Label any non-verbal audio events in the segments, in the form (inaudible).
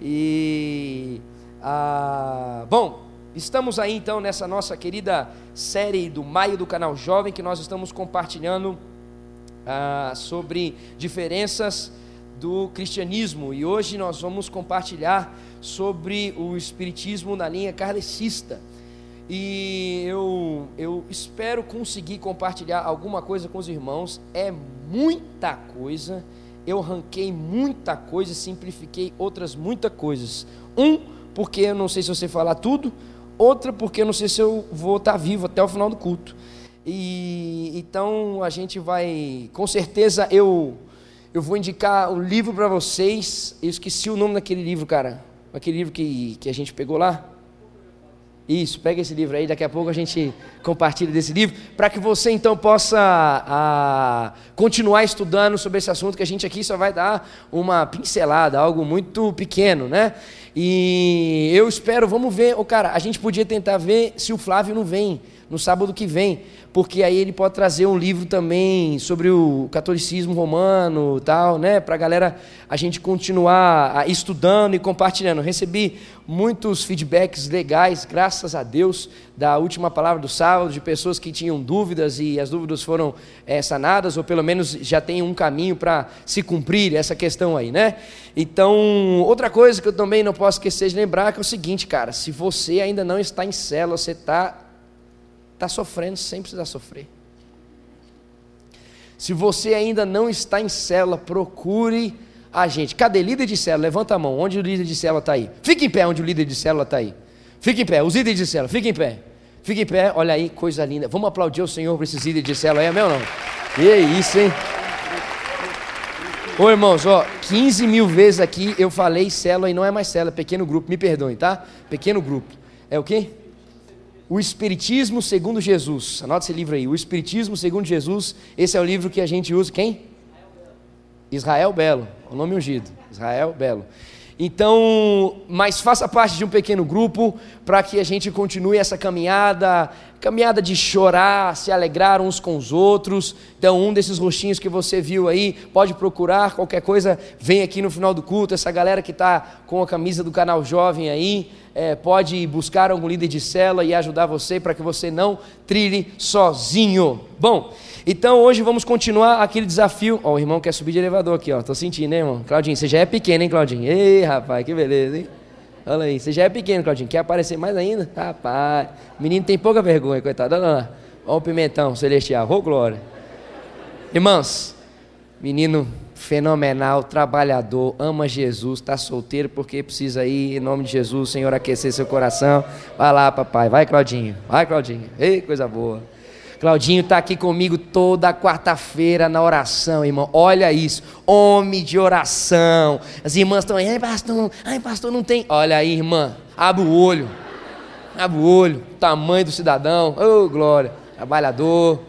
E ah, bom, estamos aí então nessa nossa querida série do Maio do Canal Jovem que nós estamos compartilhando ah, sobre diferenças do cristianismo e hoje nós vamos compartilhar sobre o espiritismo na linha kardecista. E eu, eu espero conseguir compartilhar alguma coisa com os irmãos. É muita coisa. Eu ranquei muita coisa, simplifiquei outras muitas coisas. Um, porque eu não sei se você falar tudo. Outra, porque eu não sei se eu vou estar vivo até o final do culto. E então a gente vai, com certeza eu eu vou indicar um livro para vocês. Eu esqueci o nome daquele livro, cara. Aquele livro que, que a gente pegou lá. Isso, pega esse livro aí, daqui a pouco a gente compartilha desse livro, para que você então possa a, continuar estudando sobre esse assunto, que a gente aqui só vai dar uma pincelada, algo muito pequeno, né? E eu espero, vamos ver, oh, cara, a gente podia tentar ver se o Flávio não vem no sábado que vem, porque aí ele pode trazer um livro também sobre o catolicismo romano, tal, né, para a galera a gente continuar estudando e compartilhando. Recebi muitos feedbacks legais, graças a Deus, da última palavra do sábado, de pessoas que tinham dúvidas e as dúvidas foram é, sanadas, ou pelo menos já tem um caminho para se cumprir essa questão aí, né? Então, outra coisa que eu também não posso esquecer de lembrar que é o seguinte, cara, se você ainda não está em célula, você está está sofrendo sem precisar sofrer. Se você ainda não está em célula, procure a gente. Cadê líder de célula? Levanta a mão. Onde o líder de célula está aí? Fique em pé onde o líder de célula está aí. Fique em pé. Os líderes de célula, fique em pé. Fique em pé. Olha aí, coisa linda. Vamos aplaudir o Senhor por esses líderes de célula aí, é meu não? E é isso, hein? Ô irmãos, ó, 15 mil vezes aqui eu falei célula e não é mais célula, é pequeno grupo. Me perdoem, tá? Pequeno grupo. É o quê? O Espiritismo segundo Jesus. Anota esse livro aí. O Espiritismo segundo Jesus. Esse é o livro que a gente usa. Quem? Israel Belo. O nome ungido. Israel Belo. Então, mas faça parte de um pequeno grupo para que a gente continue essa caminhada, caminhada de chorar, se alegrar uns com os outros. Então, um desses rostinhos que você viu aí, pode procurar, qualquer coisa, vem aqui no final do culto. Essa galera que está com a camisa do canal Jovem aí, é, pode buscar algum líder de cela e ajudar você para que você não trilhe sozinho. Bom, então hoje vamos continuar aquele desafio. Ó, o irmão quer subir de elevador aqui, ó. Tô sentindo, hein, irmão? Claudinho, você já é pequeno, hein, Claudinho? Ei, rapaz, que beleza, hein? Olha aí, você já é pequeno, Claudinho. Quer aparecer mais ainda? Rapaz, menino tem pouca vergonha, coitado. Olha lá. Olha o pimentão celestial. Ô, glória. Irmãos, menino fenomenal, trabalhador, ama Jesus, está solteiro porque precisa ir, em nome de Jesus, Senhor, aquecer seu coração. Vai lá, papai, vai, Claudinho, vai, Claudinho. Ei, coisa boa. Claudinho está aqui comigo toda quarta-feira na oração, irmão. Olha isso, homem de oração. As irmãs estão aí, ai pastor, ai pastor, não tem. Olha aí, irmã, abre o olho, abre o olho, tamanho do cidadão, oh glória, trabalhador,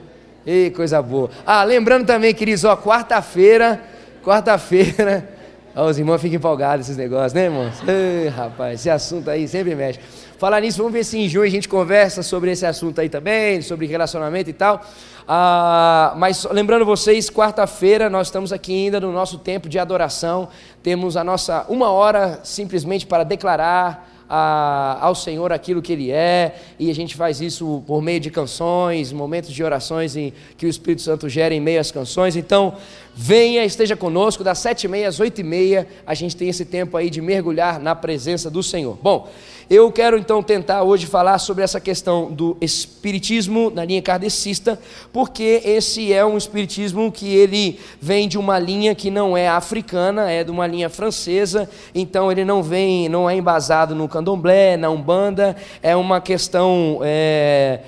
ei coisa boa. Ah, lembrando também, queridos, ó, quarta-feira Quarta-feira. (laughs) Os irmãos ficam empolgados esses negócios, né, irmãos? Ei, rapaz, esse assunto aí sempre mexe. Falar nisso, vamos ver se em junho a gente conversa sobre esse assunto aí também, sobre relacionamento e tal. Ah, mas lembrando vocês, quarta-feira nós estamos aqui ainda no nosso tempo de adoração. Temos a nossa uma hora simplesmente para declarar a, ao Senhor aquilo que Ele é, e a gente faz isso por meio de canções, momentos de orações em, que o Espírito Santo gera em meio às canções. Então, venha, esteja conosco, das sete e meia às oito e meia, a gente tem esse tempo aí de mergulhar na presença do Senhor. Bom, eu quero então tentar hoje falar sobre essa questão do espiritismo na linha kardecista, porque esse é um espiritismo que ele vem de uma linha que não é africana, é de uma linha francesa, então ele não vem, não é embasado no candomblé, na umbanda, é uma questão é,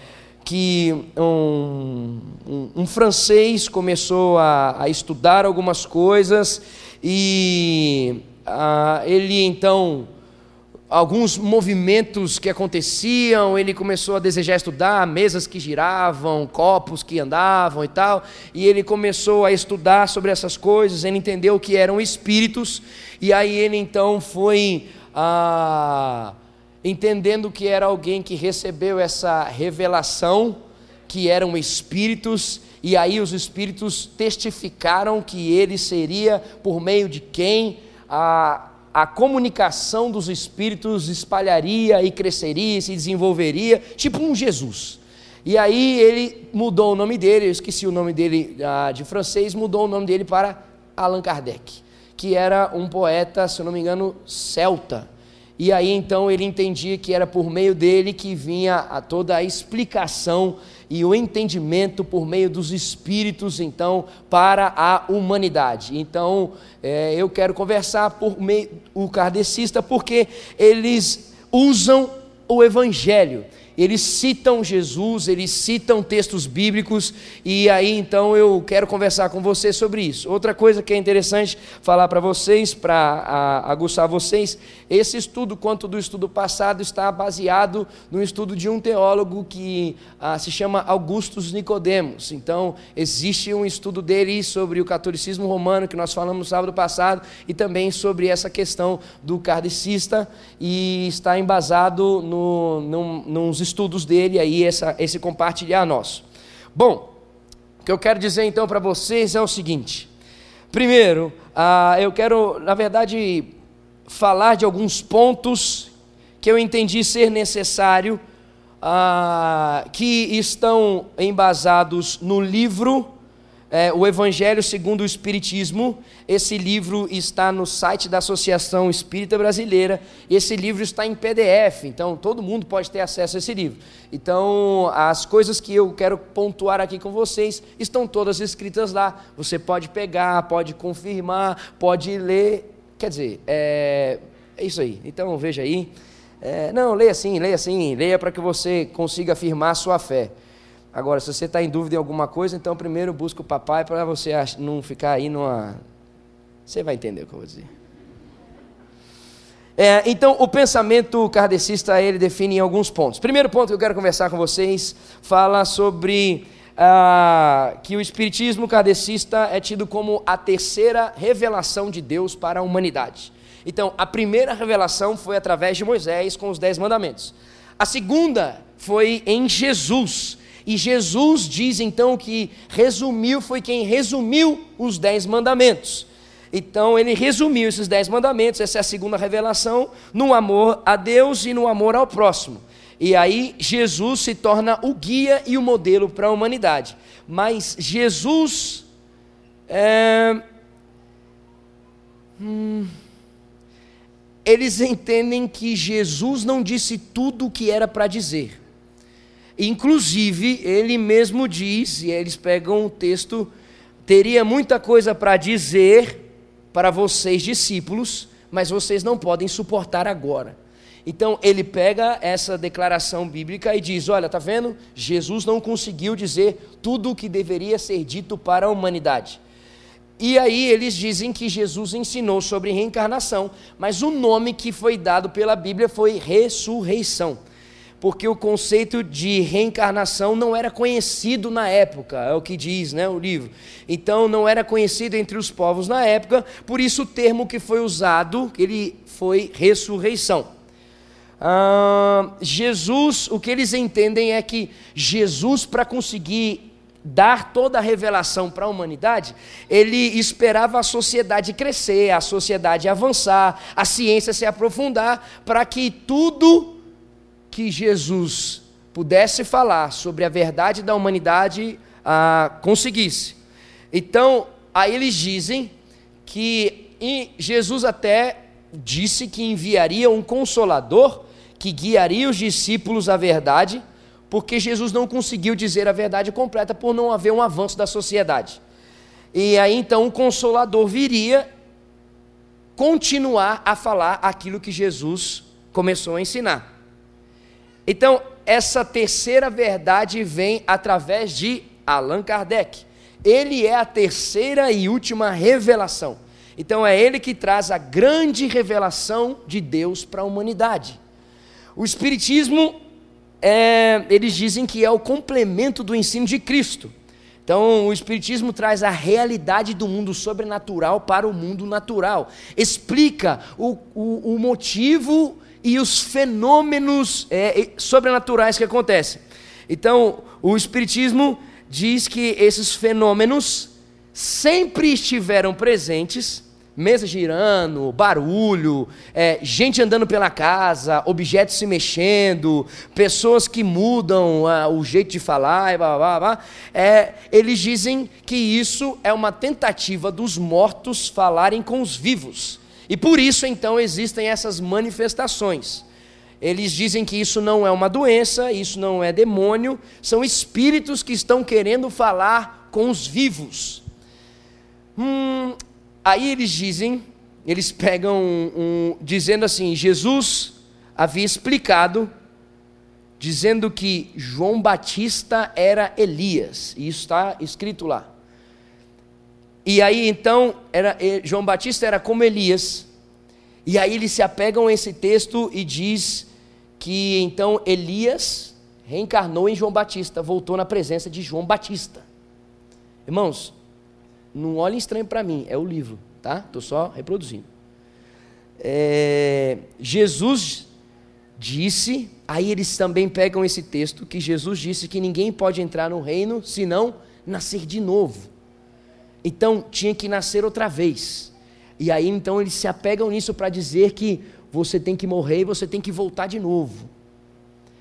que um, um, um, francês começou a, a, estudar algumas coisas e a, ele então alguns movimentos que aconteciam, ele começou a desejar estudar mesas que giravam, copos que andavam e tal, e ele começou a estudar sobre essas coisas, ele entendeu que eram espíritos, e aí ele então foi ah, entendendo que era alguém que recebeu essa revelação, que eram espíritos, e aí os espíritos testificaram que ele seria por meio de quem a a comunicação dos espíritos espalharia e cresceria, e se desenvolveria, tipo um Jesus. E aí ele mudou o nome dele, eu esqueci o nome dele ah, de francês, mudou o nome dele para Allan Kardec, que era um poeta, se eu não me engano, celta. E aí então ele entendia que era por meio dele que vinha a toda a explicação e o entendimento por meio dos espíritos, então, para a humanidade. Então, é, eu quero conversar por meio o kardecista porque eles usam o evangelho eles citam Jesus, eles citam textos bíblicos, e aí então eu quero conversar com você sobre isso. Outra coisa que é interessante falar para vocês, para aguçar vocês, esse estudo, quanto do estudo passado, está baseado no estudo de um teólogo que ah, se chama Augustus Nicodemos. Então, existe um estudo dele sobre o catolicismo romano, que nós falamos no sábado passado, e também sobre essa questão do kardecista, e está embasado no, nos estudos dele, aí essa, esse compartilhar nosso. Bom, o que eu quero dizer então para vocês é o seguinte: primeiro, ah, eu quero, na verdade, falar de alguns pontos que eu entendi ser necessário, ah, que estão embasados no livro é, o Evangelho segundo o Espiritismo. Esse livro está no site da Associação Espírita Brasileira. Esse livro está em PDF, então todo mundo pode ter acesso a esse livro. Então, as coisas que eu quero pontuar aqui com vocês estão todas escritas lá. Você pode pegar, pode confirmar, pode ler. Quer dizer, é, é isso aí. Então, veja aí. É, não, leia assim, leia assim, leia para que você consiga afirmar a sua fé. Agora, se você está em dúvida em alguma coisa, então primeiro busca o papai para você não ficar aí numa. Você vai entender o que eu vou dizer. É, então, o pensamento kardecista ele define em alguns pontos. Primeiro ponto que eu quero conversar com vocês fala sobre ah, que o espiritismo kardecista é tido como a terceira revelação de Deus para a humanidade. Então, a primeira revelação foi através de Moisés com os dez mandamentos. A segunda foi em Jesus e Jesus diz então que resumiu, foi quem resumiu os dez mandamentos. Então ele resumiu esses dez mandamentos, essa é a segunda revelação, no amor a Deus e no amor ao próximo. E aí Jesus se torna o guia e o modelo para a humanidade. Mas Jesus. É, hum, eles entendem que Jesus não disse tudo o que era para dizer. Inclusive, ele mesmo diz, e eles pegam o texto, teria muita coisa para dizer para vocês, discípulos, mas vocês não podem suportar agora. Então ele pega essa declaração bíblica e diz: Olha, tá vendo? Jesus não conseguiu dizer tudo o que deveria ser dito para a humanidade. E aí eles dizem que Jesus ensinou sobre reencarnação, mas o nome que foi dado pela Bíblia foi ressurreição porque o conceito de reencarnação não era conhecido na época, é o que diz né, o livro. Então não era conhecido entre os povos na época, por isso o termo que foi usado, ele foi ressurreição. Ah, Jesus, o que eles entendem é que Jesus, para conseguir dar toda a revelação para a humanidade, ele esperava a sociedade crescer, a sociedade avançar, a ciência se aprofundar, para que tudo que Jesus pudesse falar sobre a verdade da humanidade ah, conseguisse. Então, aí eles dizem que Jesus até disse que enviaria um consolador que guiaria os discípulos à verdade, porque Jesus não conseguiu dizer a verdade completa por não haver um avanço da sociedade. E aí então o consolador viria continuar a falar aquilo que Jesus começou a ensinar. Então, essa terceira verdade vem através de Allan Kardec. Ele é a terceira e última revelação. Então, é ele que traz a grande revelação de Deus para a humanidade. O Espiritismo, é, eles dizem que é o complemento do ensino de Cristo. Então, o Espiritismo traz a realidade do mundo sobrenatural para o mundo natural, explica o, o, o motivo e os fenômenos é, sobrenaturais que acontecem. Então, o Espiritismo diz que esses fenômenos sempre estiveram presentes, mesa girando, barulho, é, gente andando pela casa, objetos se mexendo, pessoas que mudam o jeito de falar, e blá, blá, blá, é, eles dizem que isso é uma tentativa dos mortos falarem com os vivos. E por isso então existem essas manifestações. Eles dizem que isso não é uma doença, isso não é demônio, são espíritos que estão querendo falar com os vivos. Hum, Aí eles dizem, eles pegam um, um, dizendo assim: Jesus havia explicado, dizendo que João Batista era Elias, e isso está escrito lá. E aí então, era, João Batista era como Elias, e aí eles se apegam a esse texto e diz que então Elias reencarnou em João Batista, voltou na presença de João Batista. Irmãos, não olhem estranho para mim, é o livro, tá? Estou só reproduzindo. É, Jesus disse, aí eles também pegam esse texto, que Jesus disse que ninguém pode entrar no reino senão nascer de novo. Então tinha que nascer outra vez. E aí então eles se apegam nisso para dizer que você tem que morrer e você tem que voltar de novo.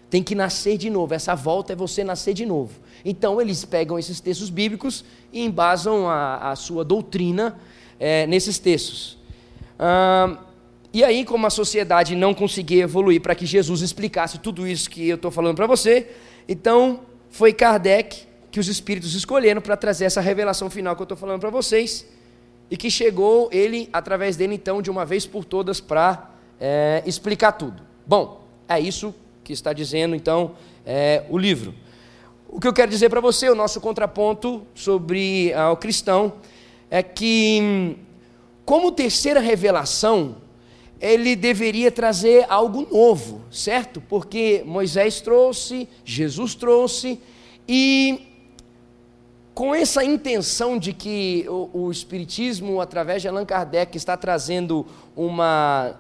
Tem que nascer de novo. Essa volta é você nascer de novo. Então eles pegam esses textos bíblicos e embasam a, a sua doutrina é, nesses textos. Ah, e aí, como a sociedade não conseguia evoluir para que Jesus explicasse tudo isso que eu estou falando para você, então foi Kardec que os espíritos escolheram para trazer essa revelação final que eu estou falando para vocês, e que chegou ele, através dele, então, de uma vez por todas, para é, explicar tudo. Bom, é isso que está dizendo, então, é, o livro. O que eu quero dizer para você, o nosso contraponto sobre ah, o cristão, é que, como terceira revelação, ele deveria trazer algo novo, certo? Porque Moisés trouxe, Jesus trouxe, e com essa intenção de que o, o Espiritismo, através de Allan Kardec, está trazendo uma,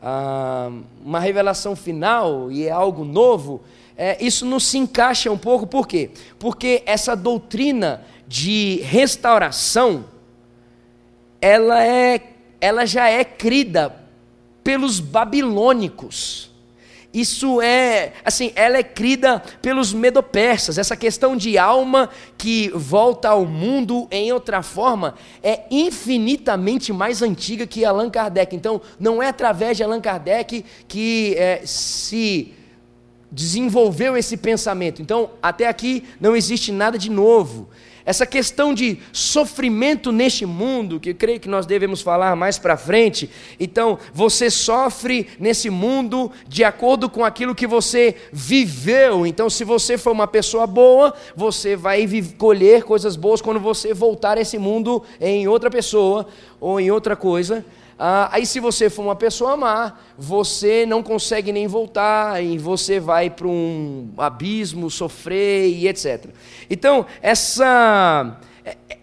uh, uma revelação final e é algo novo, é, isso não se encaixa um pouco, por quê? Porque essa doutrina de restauração, ela, é, ela já é crida pelos babilônicos. Isso é, assim, ela é crida pelos medopersas. Essa questão de alma que volta ao mundo em outra forma é infinitamente mais antiga que Allan Kardec. Então, não é através de Allan Kardec que é, se desenvolveu esse pensamento. Então, até aqui não existe nada de novo. Essa questão de sofrimento neste mundo, que eu creio que nós devemos falar mais para frente. Então, você sofre nesse mundo de acordo com aquilo que você viveu. Então, se você for uma pessoa boa, você vai colher coisas boas quando você voltar a esse mundo em outra pessoa ou em outra coisa. Ah, aí, se você for uma pessoa má, você não consegue nem voltar e você vai para um abismo, sofrer e etc. Então, essa,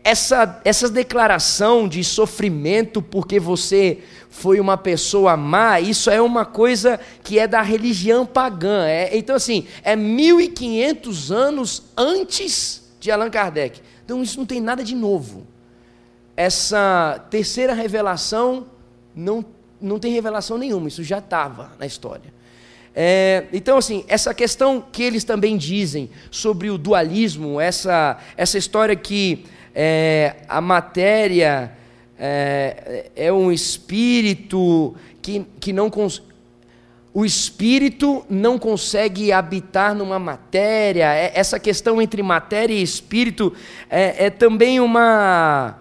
essa, essa declaração de sofrimento porque você foi uma pessoa má, isso é uma coisa que é da religião pagã. É, então, assim, é 1500 anos antes de Allan Kardec. Então, isso não tem nada de novo. Essa terceira revelação não, não tem revelação nenhuma, isso já estava na história. É, então, assim, essa questão que eles também dizem sobre o dualismo, essa, essa história que é, a matéria é, é, um espírito que, que não o espírito não consegue habitar numa matéria, é, essa questão entre matéria e espírito é, é também uma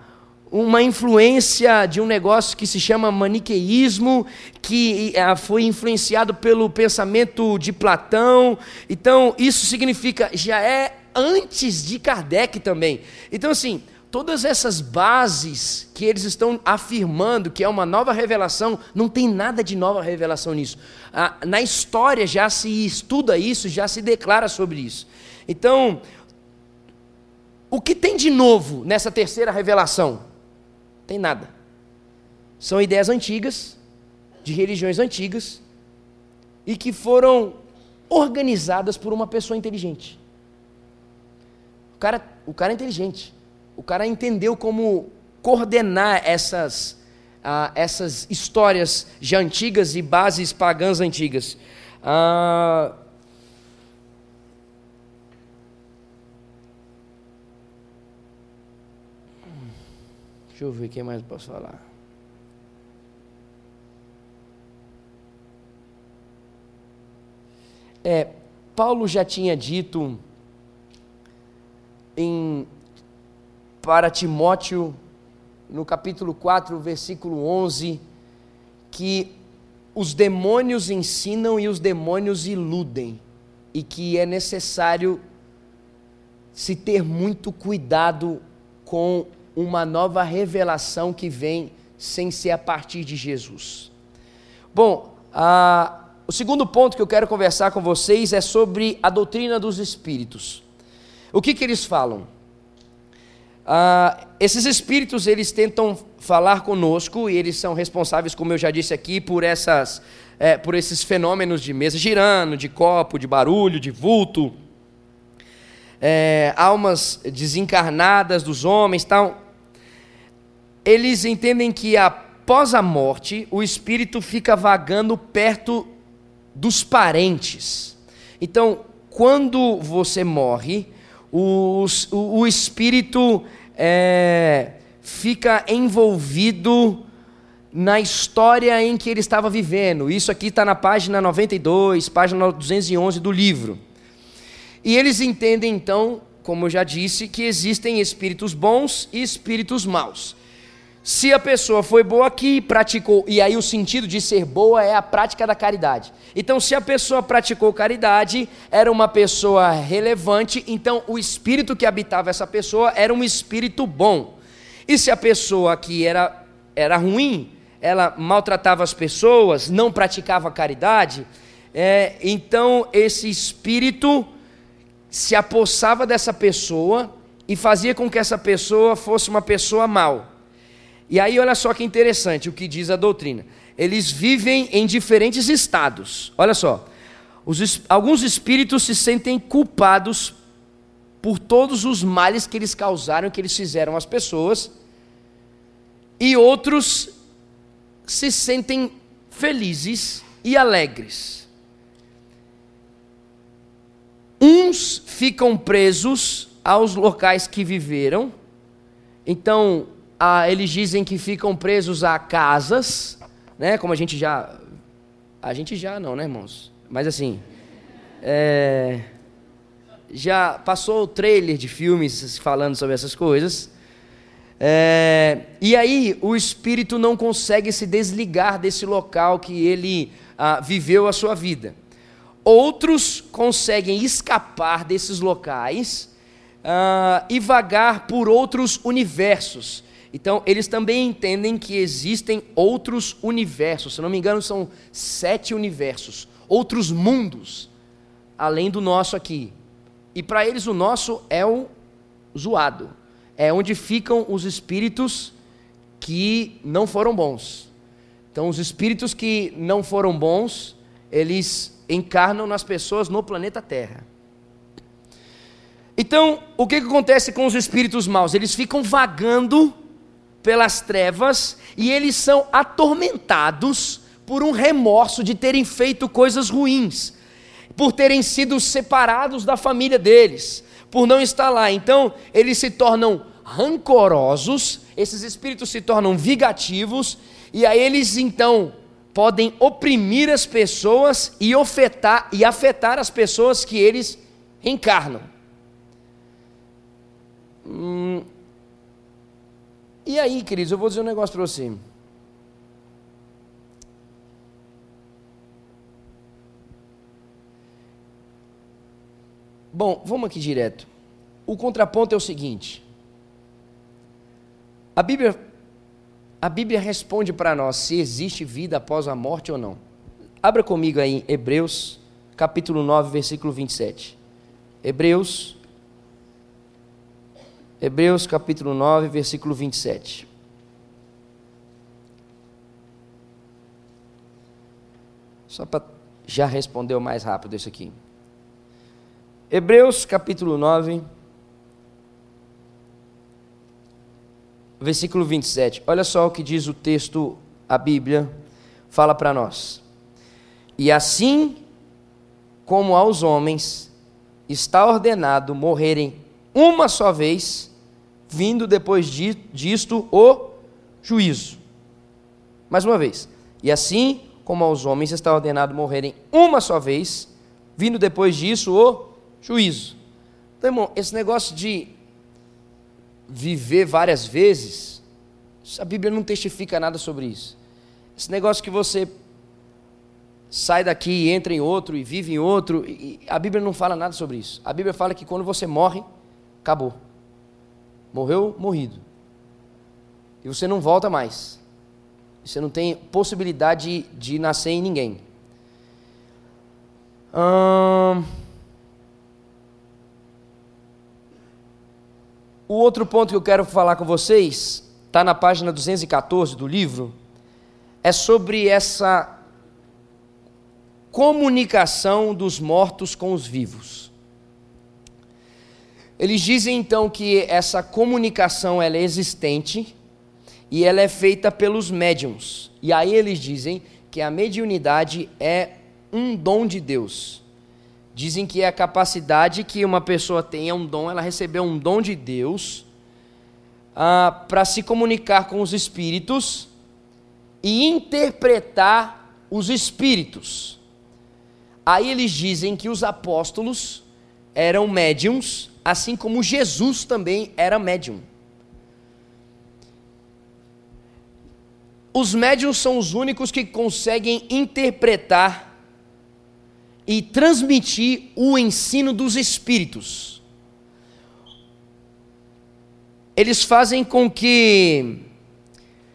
uma influência de um negócio que se chama maniqueísmo, que eh, foi influenciado pelo pensamento de Platão. Então, isso significa, já é antes de Kardec também. Então, assim, todas essas bases que eles estão afirmando que é uma nova revelação, não tem nada de nova revelação nisso. Na história já se estuda isso, já se declara sobre isso. Então, o que tem de novo nessa terceira revelação? Tem nada. São ideias antigas, de religiões antigas, e que foram organizadas por uma pessoa inteligente. O cara, o cara é inteligente. O cara entendeu como coordenar essas, ah, essas histórias já antigas e bases pagãs antigas. Ah, deixa eu ver quem mais posso falar. É, Paulo já tinha dito em, para Timóteo, no capítulo 4, versículo 11, que os demônios ensinam e os demônios iludem, e que é necessário se ter muito cuidado com uma nova revelação que vem sem ser a partir de Jesus. Bom, a o segundo ponto que eu quero conversar com vocês é sobre a doutrina dos espíritos. O que, que eles falam? Ah, esses espíritos eles tentam falar conosco e eles são responsáveis, como eu já disse aqui, por essas, é, por esses fenômenos de mesa girando, de copo, de barulho, de vulto, é, almas desencarnadas dos homens, tal. Eles entendem que após a morte o espírito fica vagando perto dos parentes. Então, quando você morre, o, o, o espírito é, fica envolvido na história em que ele estava vivendo. Isso aqui está na página 92, página 211 do livro. E eles entendem então, como eu já disse, que existem espíritos bons e espíritos maus. Se a pessoa foi boa aqui, praticou, e aí o sentido de ser boa é a prática da caridade. Então, se a pessoa praticou caridade, era uma pessoa relevante, então o espírito que habitava essa pessoa era um espírito bom. E se a pessoa que era, era ruim, ela maltratava as pessoas, não praticava caridade, é, então esse espírito se apossava dessa pessoa e fazia com que essa pessoa fosse uma pessoa mal. E aí, olha só que interessante o que diz a doutrina. Eles vivem em diferentes estados. Olha só. Os, alguns espíritos se sentem culpados por todos os males que eles causaram, que eles fizeram às pessoas, e outros se sentem felizes e alegres. Uns ficam presos aos locais que viveram, então ah, eles dizem que ficam presos a casas, né? Como a gente já. A gente já não, né, irmãos? Mas assim. É, já passou o trailer de filmes falando sobre essas coisas. É, e aí o espírito não consegue se desligar desse local que ele ah, viveu a sua vida. Outros conseguem escapar desses locais ah, e vagar por outros universos. Então, eles também entendem que existem outros universos, se não me engano, são sete universos, outros mundos, além do nosso aqui. E para eles, o nosso é o zoado, é onde ficam os espíritos que não foram bons. Então, os espíritos que não foram bons, eles encarnam nas pessoas no planeta Terra. Então, o que, que acontece com os espíritos maus? Eles ficam vagando pelas trevas e eles são atormentados por um remorso de terem feito coisas ruins, por terem sido separados da família deles, por não estar lá. Então, eles se tornam rancorosos, esses espíritos se tornam vingativos, e aí eles então podem oprimir as pessoas e afetar, e afetar as pessoas que eles encarnam. Hum, e aí, queridos, eu vou dizer um negócio para você. Bom, vamos aqui direto. O contraponto é o seguinte: a Bíblia, a Bíblia responde para nós se existe vida após a morte ou não. Abra comigo aí Hebreus, capítulo 9, versículo 27. Hebreus Hebreus capítulo 9, versículo 27. Só para já responder mais rápido isso aqui. Hebreus capítulo 9, versículo 27. Olha só o que diz o texto, a Bíblia fala para nós. E assim como aos homens está ordenado morrerem uma só vez, vindo depois disto o juízo. Mais uma vez. E assim como aos homens está ordenado morrerem uma só vez, vindo depois disso o juízo. Então, irmão, esse negócio de viver várias vezes, a Bíblia não testifica nada sobre isso. Esse negócio que você sai daqui e entra em outro e vive em outro, a Bíblia não fala nada sobre isso. A Bíblia fala que quando você morre, acabou. Morreu, morrido. E você não volta mais. Você não tem possibilidade de, nascer em ninguém. Hum... O outro ponto que eu quero falar com vocês está na página 214 do livro. É sobre essa comunicação dos mortos com os vivos. Eles dizem então que essa comunicação ela é existente e ela é feita pelos médiums. E aí eles dizem que a mediunidade é um dom de Deus. Dizem que é a capacidade que uma pessoa tem, é um dom, ela recebeu um dom de Deus ah, para se comunicar com os espíritos e interpretar os espíritos. Aí eles dizem que os apóstolos eram médiums, assim como Jesus também era médium. Os médiums são os únicos que conseguem interpretar e transmitir o ensino dos espíritos. Eles fazem com que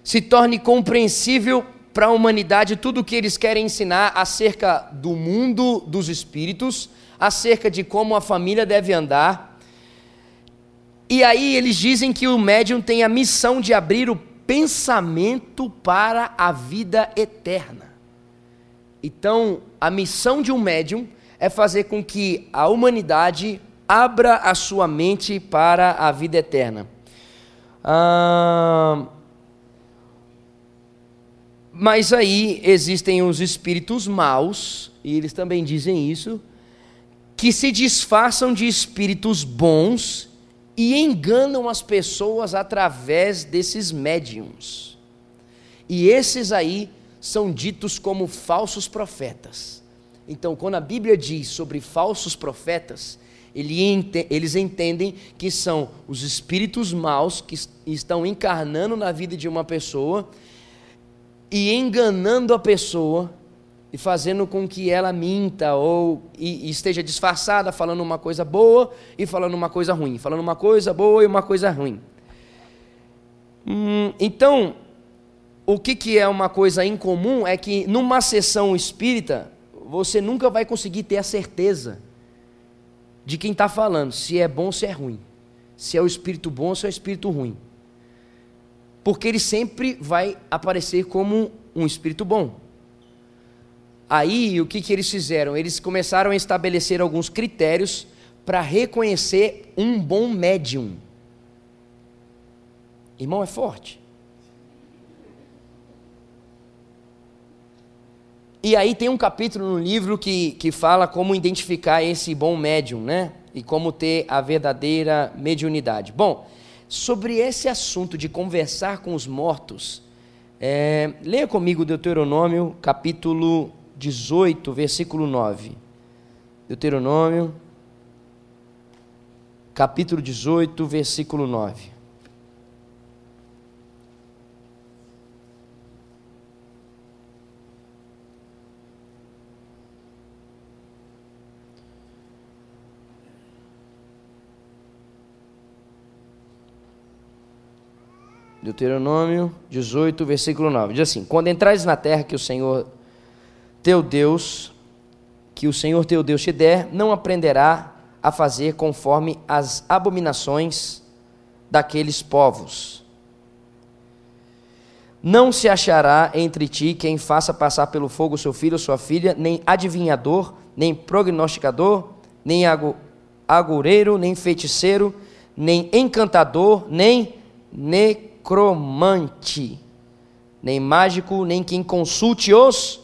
se torne compreensível para a humanidade tudo o que eles querem ensinar acerca do mundo dos espíritos, acerca de como a família deve andar. E aí eles dizem que o médium tem a missão de abrir o pensamento para a vida eterna. Então, a missão de um médium é fazer com que a humanidade abra a sua mente para a vida eterna. Ah, mas aí existem os espíritos maus, e eles também dizem isso, que se disfarçam de espíritos bons e enganam as pessoas através desses médiums. E esses aí são ditos como falsos profetas. Então, quando a Bíblia diz sobre falsos profetas, eles entendem que são os espíritos maus que estão encarnando na vida de uma pessoa e enganando a pessoa e fazendo com que ela minta ou esteja disfarçada, falando uma coisa boa e falando uma coisa ruim, falando uma coisa boa e uma coisa ruim. Hum, então, o que, que é uma coisa incomum é que numa sessão espírita, você nunca vai conseguir ter a certeza de quem está falando, se é bom ou se é ruim. Se é o espírito bom ou se é o espírito ruim. Porque ele sempre vai aparecer como um espírito bom. Aí, o que, que eles fizeram? Eles começaram a estabelecer alguns critérios para reconhecer um bom médium. Irmão, é forte. E aí tem um capítulo no livro que, que fala como identificar esse bom médium, né? E como ter a verdadeira mediunidade. Bom, sobre esse assunto de conversar com os mortos, é, leia comigo Deuteronômio, capítulo 18, versículo 9. Deuteronômio, capítulo 18, versículo 9. Deuteronômio 18, versículo 9. Diz assim: Quando entrares na terra que o Senhor teu Deus, que o Senhor teu Deus te der, não aprenderá a fazer conforme as abominações daqueles povos. Não se achará entre ti quem faça passar pelo fogo seu filho ou sua filha, nem adivinhador, nem prognosticador, nem agoureiro, nem feiticeiro, nem encantador, nem ne necromante, nem mágico, nem quem consulte os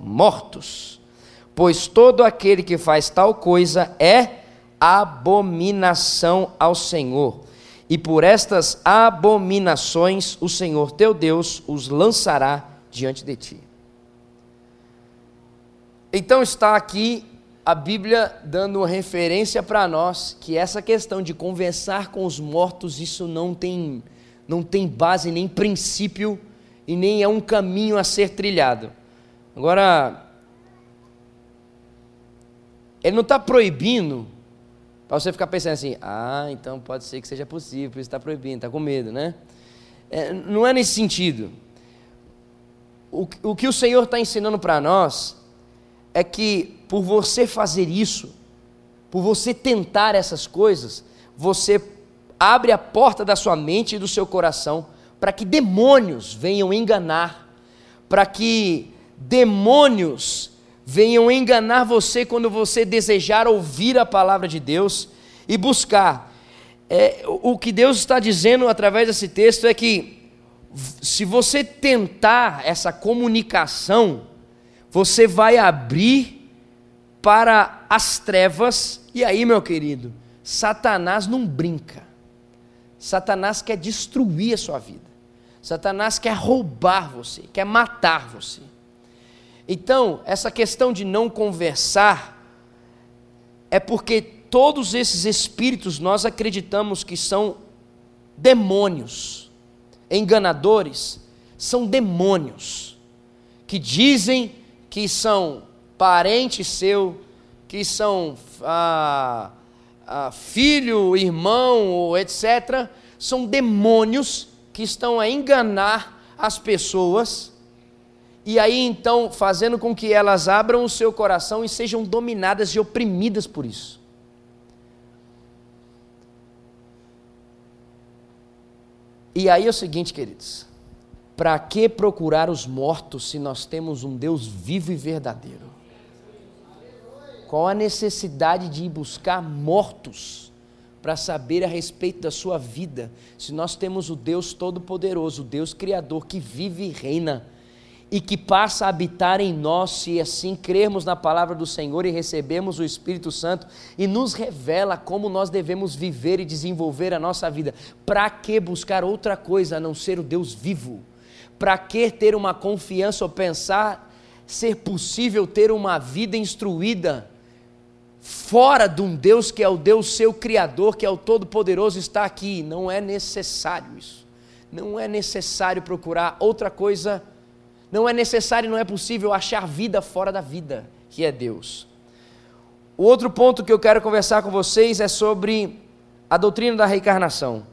mortos. Pois todo aquele que faz tal coisa é abominação ao Senhor. E por estas abominações o Senhor teu Deus os lançará diante de ti. Então está aqui a Bíblia dando referência para nós que essa questão de conversar com os mortos, isso não tem, não tem base nem princípio e nem é um caminho a ser trilhado. Agora, ele não está proibindo para você ficar pensando assim, ah, então pode ser que seja possível, por isso está proibindo, está com medo, né? É, não é nesse sentido. O, o que o Senhor está ensinando para nós é que por você fazer isso, por você tentar essas coisas, você abre a porta da sua mente e do seu coração para que demônios venham enganar, para que demônios venham enganar você quando você desejar ouvir a palavra de Deus e buscar. É, o que Deus está dizendo através desse texto é que se você tentar essa comunicação, você vai abrir para as trevas, e aí, meu querido, Satanás não brinca. Satanás quer destruir a sua vida. Satanás quer roubar você, quer matar você. Então, essa questão de não conversar é porque todos esses espíritos nós acreditamos que são demônios, enganadores, são demônios que dizem que são parentes seu, que são ah, ah, filho, irmão, etc., são demônios que estão a enganar as pessoas, e aí então fazendo com que elas abram o seu coração e sejam dominadas e oprimidas por isso. E aí é o seguinte, queridos. Para que procurar os mortos se nós temos um Deus vivo e verdadeiro? Qual a necessidade de ir buscar mortos para saber a respeito da sua vida, se nós temos o Deus Todo-Poderoso, o Deus Criador que vive e reina e que passa a habitar em nós, se assim crermos na palavra do Senhor e recebemos o Espírito Santo e nos revela como nós devemos viver e desenvolver a nossa vida. Para que buscar outra coisa a não ser o Deus vivo? Para que ter uma confiança ou pensar ser possível ter uma vida instruída fora de um Deus que é o Deus seu Criador, que é o Todo-Poderoso, está aqui? Não é necessário isso. Não é necessário procurar outra coisa. Não é necessário, não é possível achar vida fora da vida, que é Deus. O outro ponto que eu quero conversar com vocês é sobre a doutrina da reencarnação.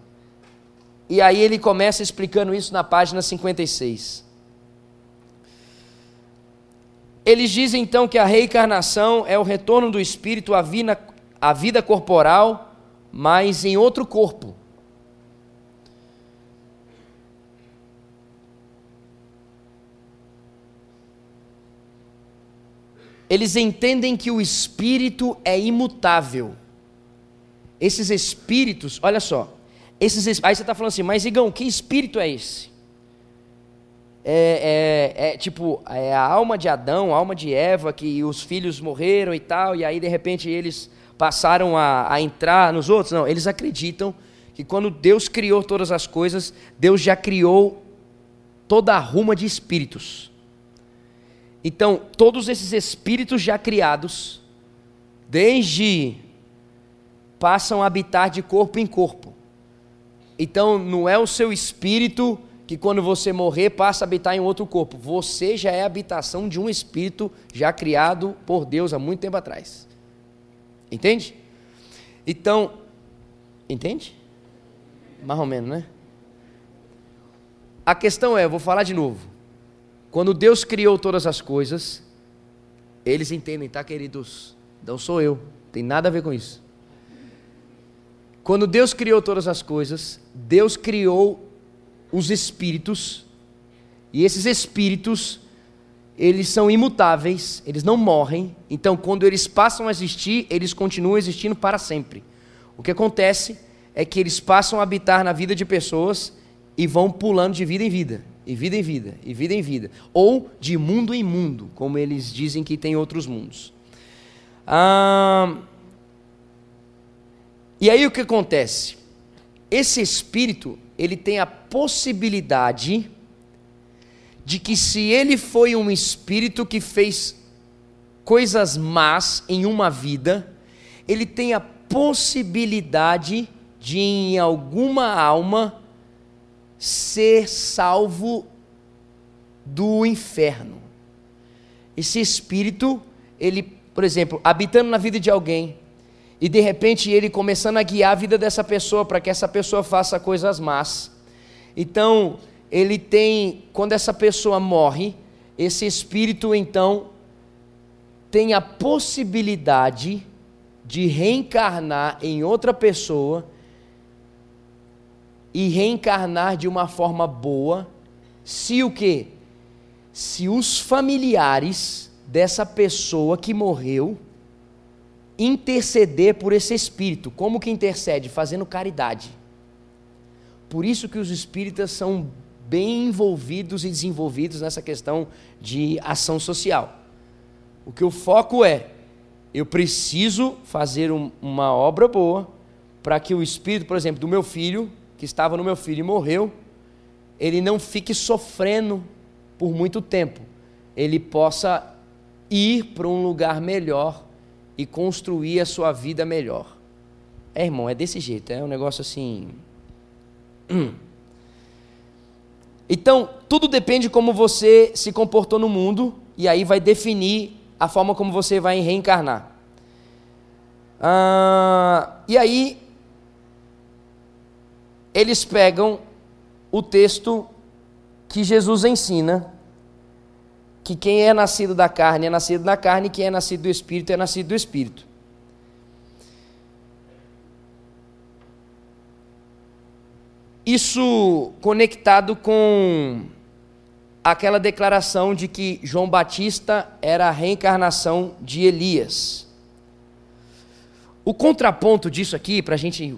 E aí ele começa explicando isso na página 56. Eles dizem então que a reencarnação é o retorno do espírito à vida, à vida corporal, mas em outro corpo. Eles entendem que o espírito é imutável. Esses espíritos, olha só, esses, aí você está falando assim, mas Igão, que espírito é esse? É, é, é, tipo, é a alma de Adão, a alma de Eva, que os filhos morreram e tal, e aí de repente eles passaram a, a entrar nos outros. Não, eles acreditam que quando Deus criou todas as coisas, Deus já criou toda a ruma de espíritos. Então, todos esses espíritos já criados, desde passam a habitar de corpo em corpo. Então não é o seu espírito que quando você morrer passa a habitar em outro corpo. Você já é a habitação de um espírito já criado por Deus há muito tempo atrás. Entende? Então, entende? Mais ou menos, né? A questão é, vou falar de novo. Quando Deus criou todas as coisas, eles entendem, tá, queridos? Não sou eu, tem nada a ver com isso. Quando Deus criou todas as coisas, Deus criou os espíritos, e esses espíritos, eles são imutáveis, eles não morrem, então quando eles passam a existir, eles continuam existindo para sempre. O que acontece é que eles passam a habitar na vida de pessoas e vão pulando de vida em vida, e vida em vida, e vida em vida, ou de mundo em mundo, como eles dizem que tem outros mundos. Ah, e aí o que acontece? Esse espírito, ele tem a possibilidade de que se ele foi um espírito que fez coisas más em uma vida, ele tem a possibilidade de em alguma alma ser salvo do inferno. Esse espírito, ele, por exemplo, habitando na vida de alguém, e de repente ele começando a guiar a vida dessa pessoa para que essa pessoa faça coisas más. Então, ele tem, quando essa pessoa morre, esse espírito então tem a possibilidade de reencarnar em outra pessoa e reencarnar de uma forma boa, se o quê? Se os familiares dessa pessoa que morreu interceder por esse espírito. Como que intercede? Fazendo caridade. Por isso que os espíritas são bem envolvidos e desenvolvidos nessa questão de ação social. O que o foco é, eu preciso fazer um, uma obra boa para que o espírito, por exemplo, do meu filho, que estava no meu filho e morreu, ele não fique sofrendo por muito tempo. Ele possa ir para um lugar melhor e construir a sua vida melhor. É, irmão, é desse jeito, é um negócio assim. (clears throat) Então, tudo depende de como você se comportou no mundo, e aí vai definir a forma como você vai reencarnar. Ah, e aí, eles pegam o texto que Jesus ensina que quem é nascido da carne é nascido da carne, quem é nascido do espírito é nascido do espírito. Isso conectado com aquela declaração de que João Batista era a reencarnação de Elias. O contraponto disso aqui, para a gente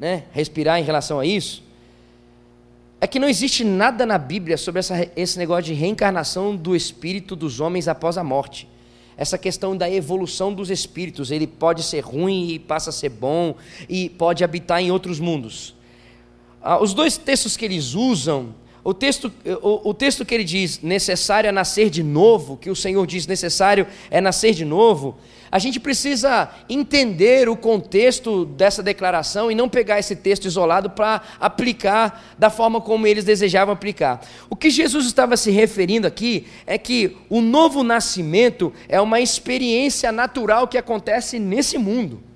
né, respirar em relação a isso, é que não existe nada na Bíblia sobre essa, esse negócio de reencarnação do espírito dos homens após a morte. Essa questão da evolução dos espíritos, ele pode ser ruim e passa a ser bom, e pode habitar em outros mundos. Ah, os dois textos que eles usam, o texto, o, o texto que ele diz necessário é nascer de novo, que o Senhor diz necessário é nascer de novo, a gente precisa entender o contexto dessa declaração e não pegar esse texto isolado para aplicar da forma como eles desejavam aplicar. O que Jesus estava se referindo aqui é que o novo nascimento é uma experiência natural que acontece nesse mundo.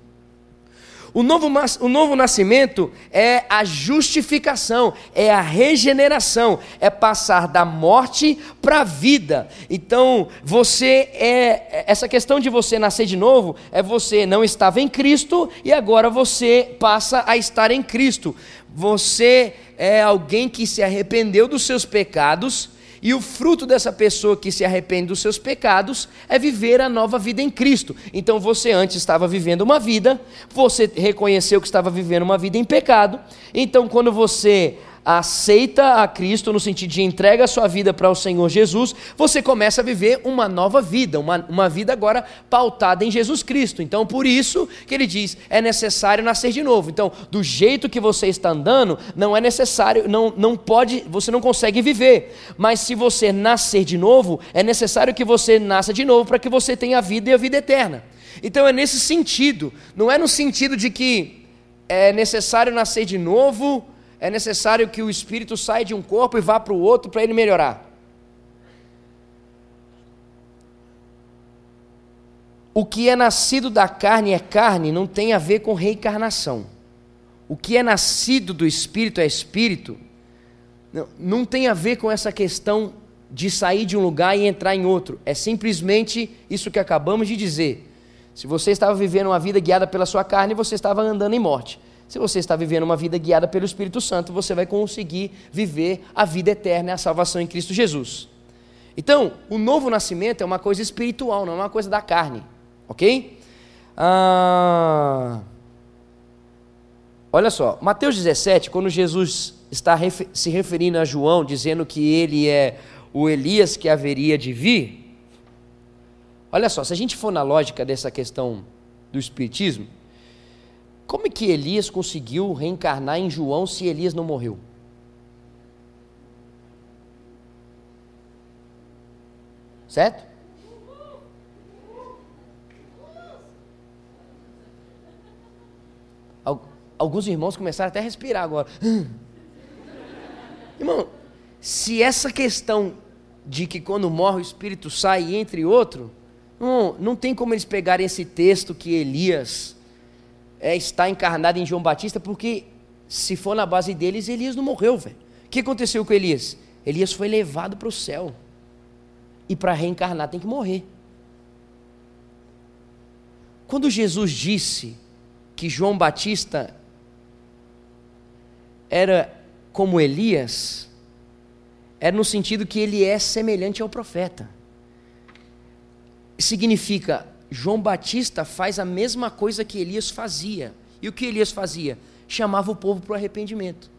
O novo, o novo nascimento é a justificação, é a regeneração, é passar da morte para a vida. Então, você é. Essa questão de você nascer de novo é você não estava em Cristo e agora você passa a estar em Cristo. Você é alguém que se arrependeu dos seus pecados e o fruto dessa pessoa que se arrepende dos seus pecados é viver a nova vida em Cristo. Então você antes estava vivendo uma vida, você reconheceu que estava vivendo uma vida em pecado. Então quando você aceita a Cristo no sentido de entrega a sua vida para o Senhor Jesus, você começa a viver uma nova vida, uma, uma vida agora pautada em Jesus Cristo. Então, por isso que ele diz: é necessário nascer de novo. Então, do jeito que você está andando, não é necessário, não, não pode, você não consegue viver. Mas se você nascer de novo, é necessário que você nasça de novo para que você tenha a vida e a vida eterna. Então é nesse sentido, não é no sentido de que é necessário nascer de novo é necessário que o espírito saia de um corpo e vá para o outro para ele melhorar. O que é nascido da carne é carne, não tem a ver com reencarnação. O que é nascido do espírito é espírito, não, não tem a ver com essa questão de sair de um lugar e entrar em outro. É simplesmente isso que acabamos de dizer. Se você estava vivendo uma vida guiada pela sua carne, você estava andando em morte. Se você está vivendo uma vida guiada pelo Espírito Santo, você vai conseguir viver a vida eterna e a salvação em Cristo Jesus. Então, o novo nascimento é uma coisa espiritual, não é uma coisa da carne, ok? Ah, olha só, Mateus 17, quando Jesus está se referindo a João, dizendo que ele é o Elias que haveria de vir, olha só, se a gente for na lógica dessa questão do Espiritismo, como é que Elias conseguiu reencarnar em João se Elias não morreu? Certo? Alguns irmãos começaram até a respirar agora. (gasps) Irmão, se essa questão de que quando morre o espírito sai, entre outro, não, não tem como eles pegarem esse texto que Elias é, está encarnado em João Batista, porque se for na base deles, Elias não morreu, velho. O que aconteceu com Elias? Elias foi levado para o céu. E para reencarnar tem que morrer. Quando Jesus disse que João Batista era como Elias, era no sentido que ele é semelhante ao profeta. Significa, João Batista faz a mesma coisa que Elias fazia. E o que Elias fazia? Chamava o povo para o arrependimento.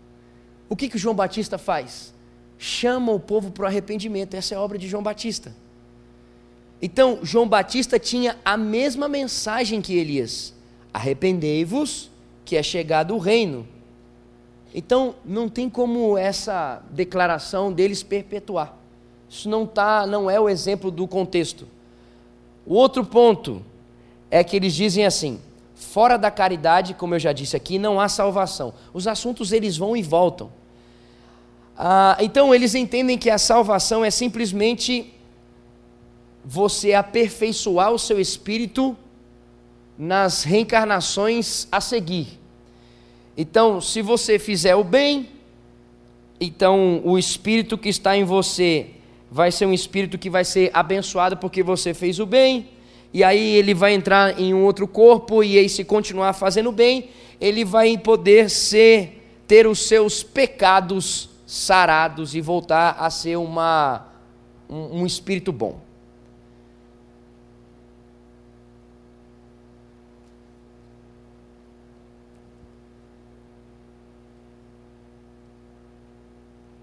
O que, que João Batista faz? Chama o povo para o arrependimento. Essa é a obra de João Batista. Então, João Batista tinha a mesma mensagem que Elias: arrependei-vos, que é chegado o reino. Então, não tem como essa declaração deles perpetuar. Isso não, tá, não é o exemplo do contexto. O outro ponto é que eles dizem assim: fora da caridade, como eu já disse aqui, não há salvação. Os assuntos eles vão e voltam. Ah, então eles entendem que a salvação é simplesmente você aperfeiçoar o seu espírito nas reencarnações a seguir. Então, se você fizer o bem, então o espírito que está em você vai ser um espírito que vai ser abençoado porque você fez o bem, e aí ele vai entrar em um outro corpo e aí se continuar fazendo bem, ele vai poder ser ter os seus pecados sarados e voltar a ser uma um, um espírito bom.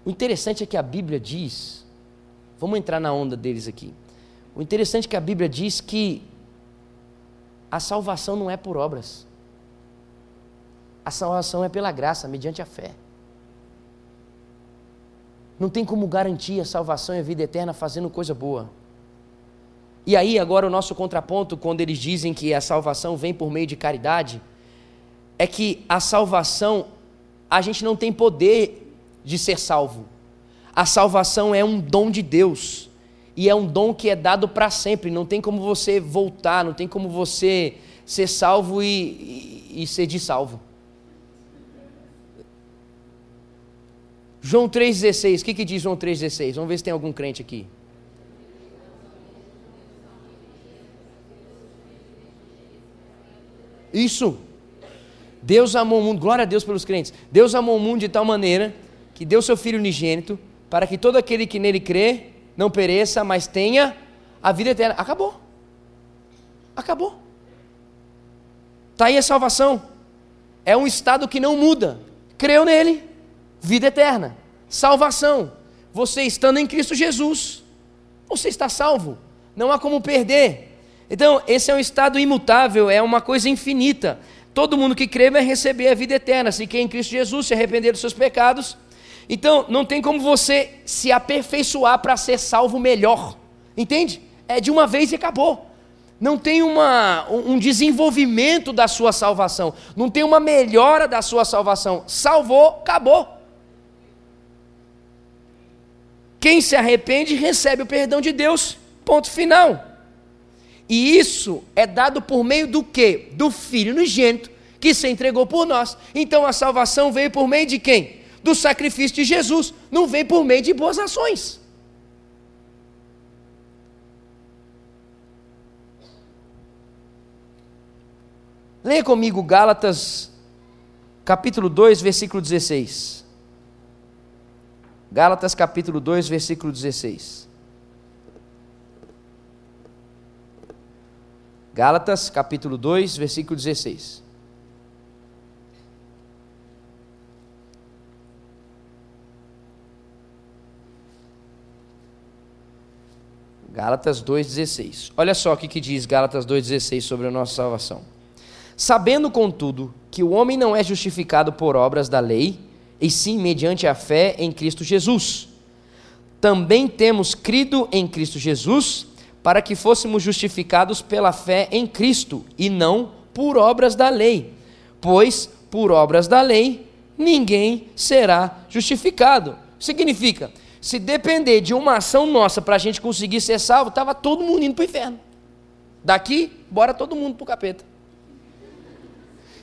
O interessante é que a Bíblia diz, vamos entrar na onda deles aqui. O interessante é que a Bíblia diz que a salvação não é por obras. A salvação é pela graça, mediante a fé. Não tem como garantir a salvação e a vida eterna fazendo coisa boa. E aí, agora, o nosso contraponto, quando eles dizem que a salvação vem por meio de caridade, é que a salvação, a gente não tem poder de ser salvo. A salvação é um dom de Deus. E é um dom que é dado para sempre. Não tem como você voltar, não tem como você ser salvo e, e, e ser de salvo. João 3,16, o que, que diz João 3,16? Vamos ver se tem algum crente aqui. Isso. Deus amou o mundo, glória a Deus pelos crentes. Deus amou o mundo de tal maneira que deu seu Filho unigênito, para que todo aquele que nele crê não pereça, mas tenha a vida eterna. Acabou. Acabou. Está aí a salvação. É um estado que não muda. Creu nele, vida eterna. Salvação. Você estando em Cristo Jesus, você está salvo. Não há como perder. Então, esse é um estado imutável, é uma coisa infinita. Todo mundo que crê vai receber a vida eterna. Se quer em Cristo Jesus se arrepender dos seus pecados, então, não tem como você se aperfeiçoar para ser salvo melhor. Entende? É de uma vez e acabou. Não tem uma, um desenvolvimento da sua salvação. Não tem uma melhora da sua salvação. Salvou, acabou. Quem se arrepende recebe o perdão de Deus. Ponto final. E isso é dado por meio do quê? Do Filho unigênito que se entregou por nós. Então a salvação veio por meio de quem? Do sacrifício de Jesus, não vem por meio de boas ações. Leia comigo Gálatas, capítulo 2, versículo 16. Gálatas, capítulo 2, versículo 16. Gálatas, capítulo 2, versículo 16. Gálatas 2,16. Olha só o que, diz Gálatas 2,16 sobre a nossa salvação. Sabendo, contudo, que o homem não é justificado por obras da lei, e sim mediante a fé em Cristo Jesus. Também temos crido em Cristo Jesus para que fôssemos justificados pela fé em Cristo e não por obras da lei, pois por obras da lei ninguém será justificado. Significa, se depender de uma ação nossa para a gente conseguir ser salvo, estava todo mundo indo para o inferno. Daqui, bora todo mundo para o capeta.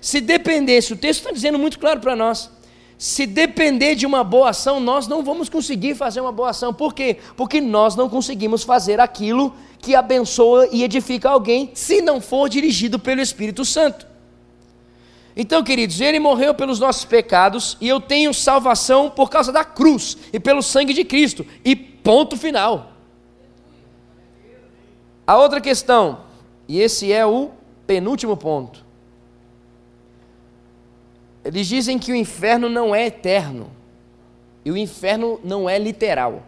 Se dependesse, o texto está dizendo muito claro para nós, se depender de uma boa ação, nós não vamos conseguir fazer uma boa ação. Por quê? Porque nós não conseguimos fazer aquilo que abençoa e edifica alguém, se não for dirigido pelo Espírito Santo. Então, queridos, ele morreu pelos nossos pecados e eu tenho salvação por causa da cruz e pelo sangue de Cristo. E ponto final. A outra questão, e esse é o penúltimo ponto. Eles dizem que o inferno não é eterno. E o inferno não é literal.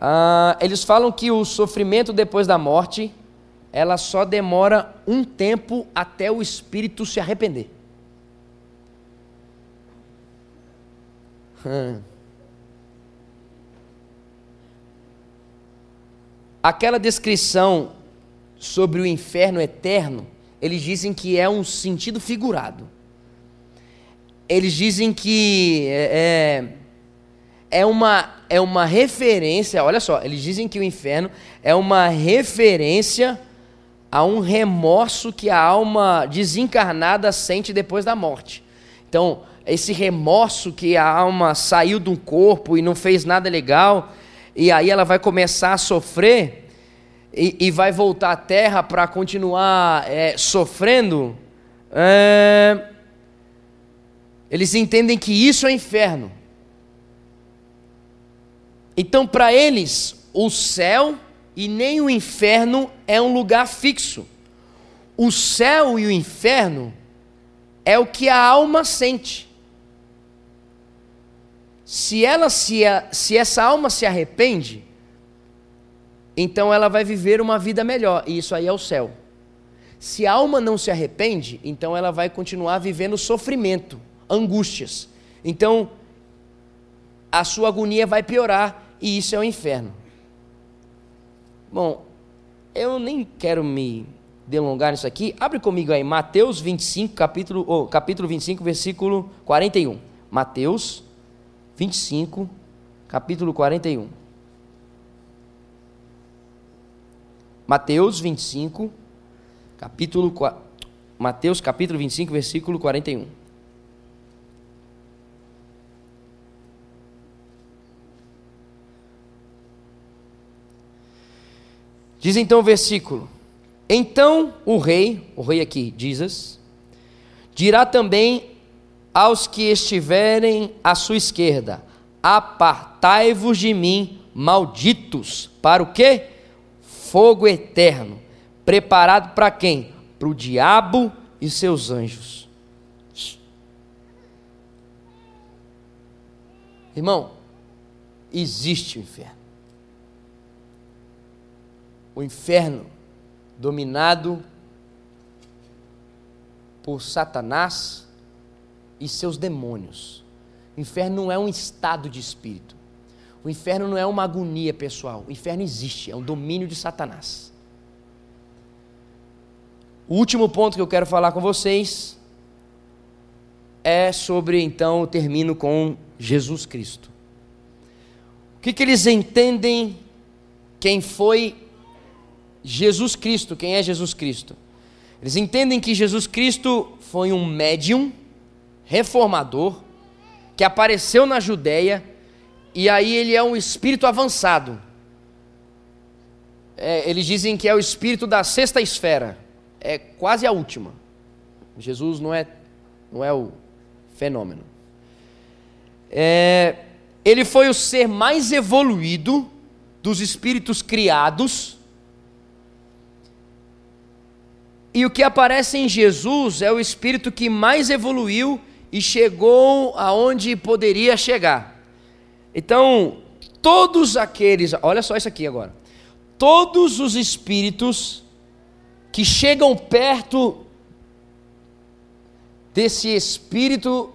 Ah, eles falam que o sofrimento depois da morte ela só demora um tempo até o espírito se arrepender. Hum. Aquela descrição sobre o inferno eterno, eles dizem que é um sentido figurado. Eles dizem que é, é, é uma, é uma referência, olha só, eles dizem que o inferno é uma referência a um remorso que a alma desencarnada sente depois da morte. Então, esse remorso que a alma saiu do corpo e não fez nada legal, e aí ela vai começar a sofrer e, e vai voltar à terra para continuar é, sofrendo. É, eles entendem que isso é inferno. Então, para eles, o céu e nem o inferno é um lugar fixo. O céu e o inferno é o que a alma sente. Se ela se, se essa alma se arrepende, então ela vai viver uma vida melhor, e isso aí é o céu. Se a alma não se arrepende, então ela vai continuar vivendo sofrimento, angústias. Então a sua agonia vai piorar, e isso é o inferno. Bom, eu nem quero me delongar nisso aqui. Abre comigo aí, Mateus 25, capítulo, oh, capítulo 25, versículo 41. Mateus 25, capítulo 41. Mateus 25, capítulo Mateus capítulo 25, versículo 41. Diz então o versículo: Então o rei, o rei aqui, Jesus, dirá também aos que estiverem à sua esquerda: Apartai-vos de mim, malditos, para o quê? Fogo eterno, preparado para quem? Para o diabo e seus anjos. Irmão, existe o inferno o inferno dominado por Satanás e seus demônios. O inferno não é um estado de espírito. O inferno não é uma agonia pessoal. O inferno existe, é um domínio de Satanás. O último ponto que eu quero falar com vocês é sobre, então, eu termino com Jesus Cristo. O que, que eles entendem quem foi Jesus Cristo. Quem é Jesus Cristo? Eles entendem que Jesus Cristo foi um médium reformador que apareceu na Judéia e aí ele é um espírito avançado. É, eles dizem que é o espírito da sexta esfera, é quase a última. Jesus não é, não é o fenômeno. É, ele foi o ser mais evoluído dos espíritos criados E o que aparece em Jesus é o espírito que mais evoluiu e chegou aonde poderia chegar. Então, todos aqueles, olha só isso aqui agora. Todos os espíritos que chegam perto desse espírito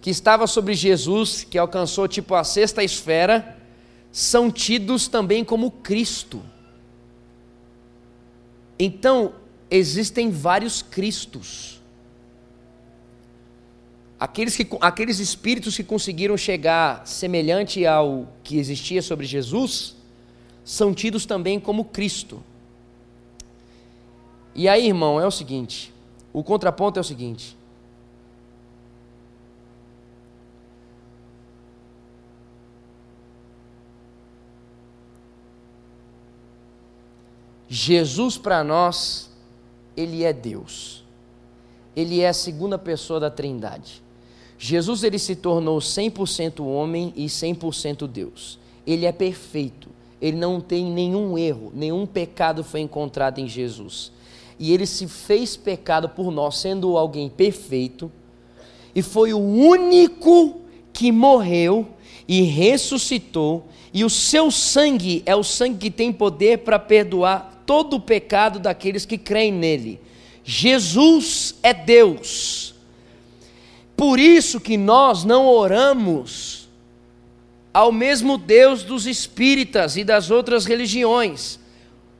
que estava sobre Jesus, que alcançou tipo a sexta esfera, são tidos também como Cristo. Então, existem vários Cristos. Aqueles, que, aqueles espíritos que conseguiram chegar semelhante ao que existia sobre Jesus, são tidos também como Cristo. E aí, irmão, é o seguinte: o contraponto é o seguinte. Jesus para nós, ele é Deus. Ele é a segunda pessoa da Trindade. Jesus ele se tornou 100% homem e 100% Deus. Ele é perfeito. Ele não tem nenhum erro, nenhum pecado foi encontrado em Jesus. E ele se fez pecado por nós, sendo alguém perfeito, e foi o único que morreu e ressuscitou, e o seu sangue é o sangue que tem poder para perdoar todo o pecado daqueles que creem nele. Jesus é Deus. Por isso que nós não oramos ao mesmo Deus dos espíritas e das outras religiões.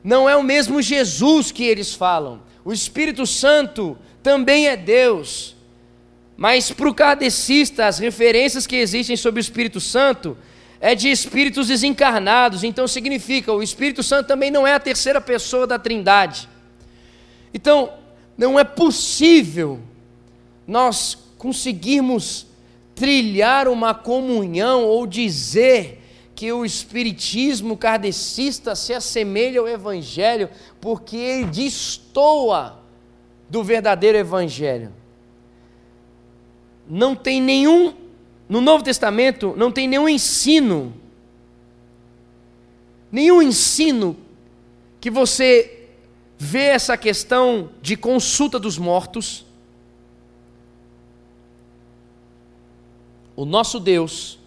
Não é o mesmo Jesus que eles falam. O Espírito Santo também é Deus. Mas para o kardecista, as referências que existem sobre o Espírito Santo é de espíritos desencarnados, então significa o Espírito Santo também não é a terceira pessoa da Trindade. Então, não é possível nós conseguirmos trilhar uma comunhão ou dizer que o espiritismo kardecista se assemelha ao evangelho, porque ele destoa do verdadeiro evangelho. Não tem nenhum no Novo Testamento não tem nenhum ensino, nenhum ensino que você vê essa questão de consulta dos mortos. O nosso Deus,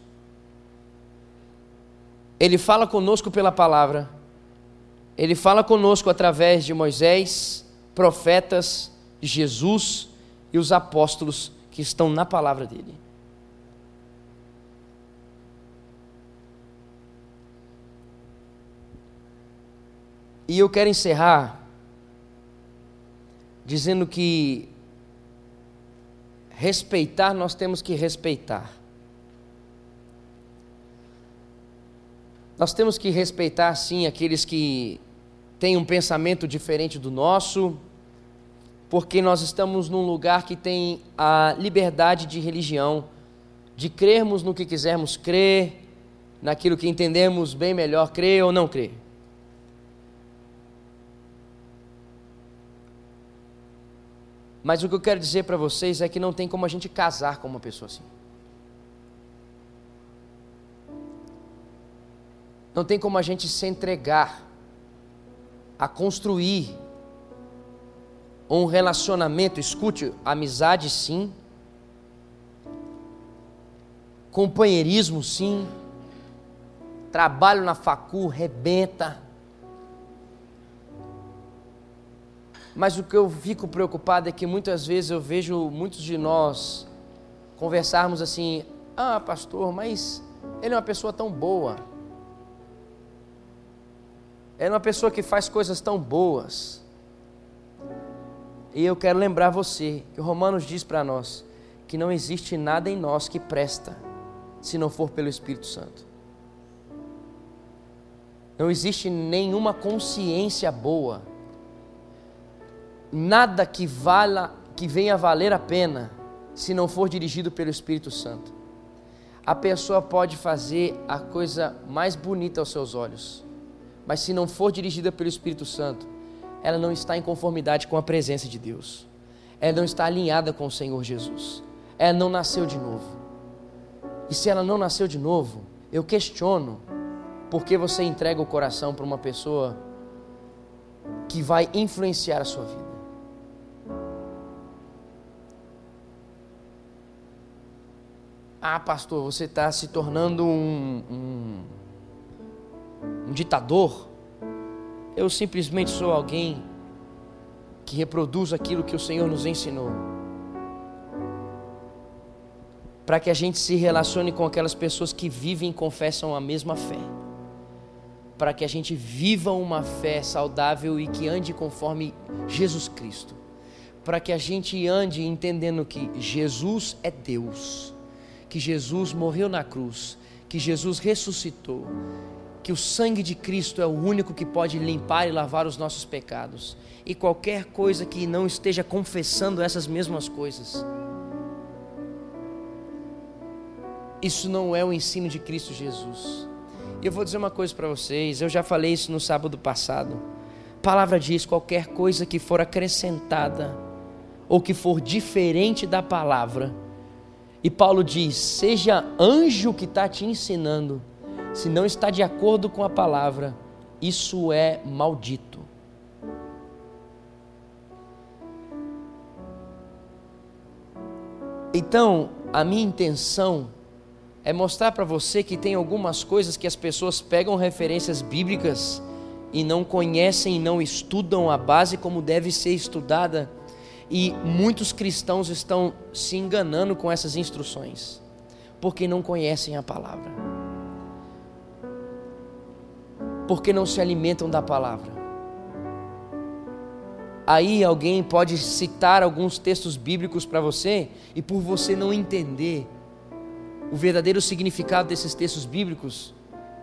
Ele fala conosco pela palavra, Ele fala conosco através de Moisés, profetas, Jesus e os apóstolos que estão na palavra dele. E eu quero encerrar dizendo que respeitar nós temos que respeitar. Nós temos que respeitar sim aqueles que têm um pensamento diferente do nosso, porque nós estamos num lugar que tem a liberdade de religião, de crermos no que quisermos crer, naquilo que entendemos bem melhor crer ou não crer. Mas o que eu quero dizer para vocês é que não tem como a gente casar com uma pessoa assim. Não tem como a gente se entregar a construir um relacionamento, escute, amizade sim, companheirismo sim, trabalho na facu, rebenta Mas o que eu fico preocupado é que muitas vezes eu vejo muitos de nós conversarmos assim: ah, pastor, mas ele é uma pessoa tão boa. Ele é uma pessoa que faz coisas tão boas. E eu quero lembrar você que Romanos diz para nós que não existe nada em nós que presta se não for pelo Espírito Santo. Não existe nenhuma consciência boa nada que vala, que venha valer a pena, se não for dirigido pelo Espírito Santo. A pessoa pode fazer a coisa mais bonita aos seus olhos, mas se não for dirigida pelo Espírito Santo, ela não está em conformidade com a presença de Deus. Ela não está alinhada com o Senhor Jesus. Ela não nasceu de novo. E se ela não nasceu de novo, eu questiono por que você entrega o coração para uma pessoa que vai influenciar a sua vida. Ah, pastor, você está se tornando um, um, um ditador. Eu simplesmente sou alguém que reproduz aquilo que o Senhor nos ensinou. Para que a gente se relacione com aquelas pessoas que vivem e confessam a mesma fé. Para que a gente viva uma fé saudável e que ande conforme Jesus Cristo. Para que a gente ande entendendo que Jesus é Deus, que Jesus morreu na cruz, que Jesus ressuscitou, que o sangue de Cristo é o único que pode limpar e lavar os nossos pecados e qualquer coisa que não esteja confessando essas mesmas coisas. Isso não é o ensino de Cristo Jesus. E eu vou dizer uma coisa para vocês, eu já falei isso no sábado passado. A palavra diz: qualquer coisa que for acrescentada ou que for diferente da palavra. E Paulo diz: seja anjo que está te ensinando, se não está de acordo com a palavra, isso é maldito. Então, a minha intenção é mostrar para você que tem algumas coisas que as pessoas pegam referências bíblicas e não conhecem e não estudam a base como deve ser estudada, e muitos cristãos estão se enganando com essas instruções, porque não conhecem a palavra, porque não se alimentam da palavra. Aí alguém pode citar alguns textos bíblicos para você e por você não entender o verdadeiro significado desses textos bíblicos,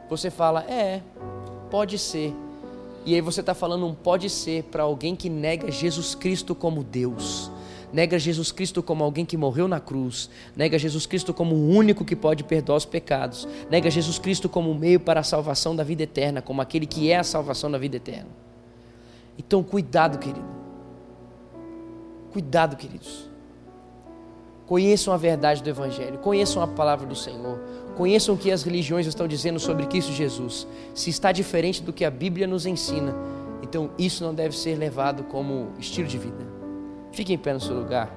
você fala, é, pode ser. E aí você está falando um pode ser para alguém que nega Jesus Cristo como Deus, nega Jesus Cristo como alguém que morreu na cruz, nega Jesus Cristo como o único que pode perdoar os pecados, nega Jesus Cristo como o meio para a salvação da vida eterna, como aquele que é a salvação da vida eterna. Então, cuidado, querido. Cuidado, queridos. Conheçam a verdade do Evangelho, conheçam a palavra do Senhor, conheçam o que as religiões estão dizendo sobre Cristo Jesus. Se está diferente do que a Bíblia nos ensina, então isso não deve ser levado como estilo de vida. Fique em pé no seu lugar.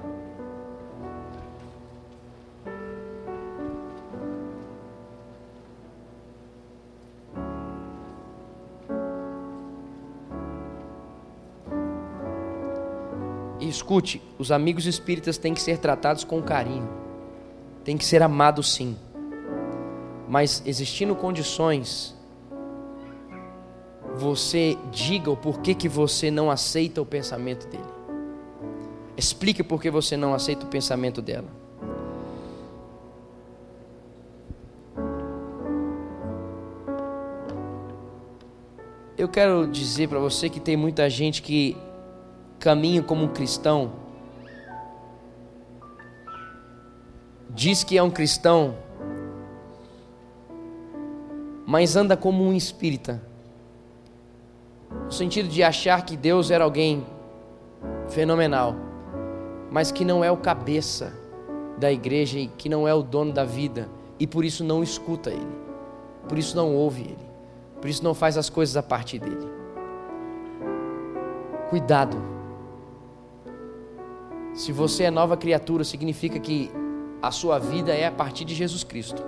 escute, os amigos espíritas têm que ser tratados com carinho, têm que ser amados sim, mas existindo condições, você diga o porquê que você não aceita o pensamento dele. Explique por que você não aceita o pensamento dela. Eu quero dizer para você que tem muita gente que caminha como um cristão, diz que é um cristão, mas anda como um espírita, no sentido de achar que Deus era alguém fenomenal, mas que não é o cabeça da igreja e que não é o dono da vida, e por isso não escuta Ele, por isso não ouve Ele, por isso não faz as coisas a partir dele. Cuidado. Se você é nova criatura, significa que a sua vida é a partir de Jesus Cristo.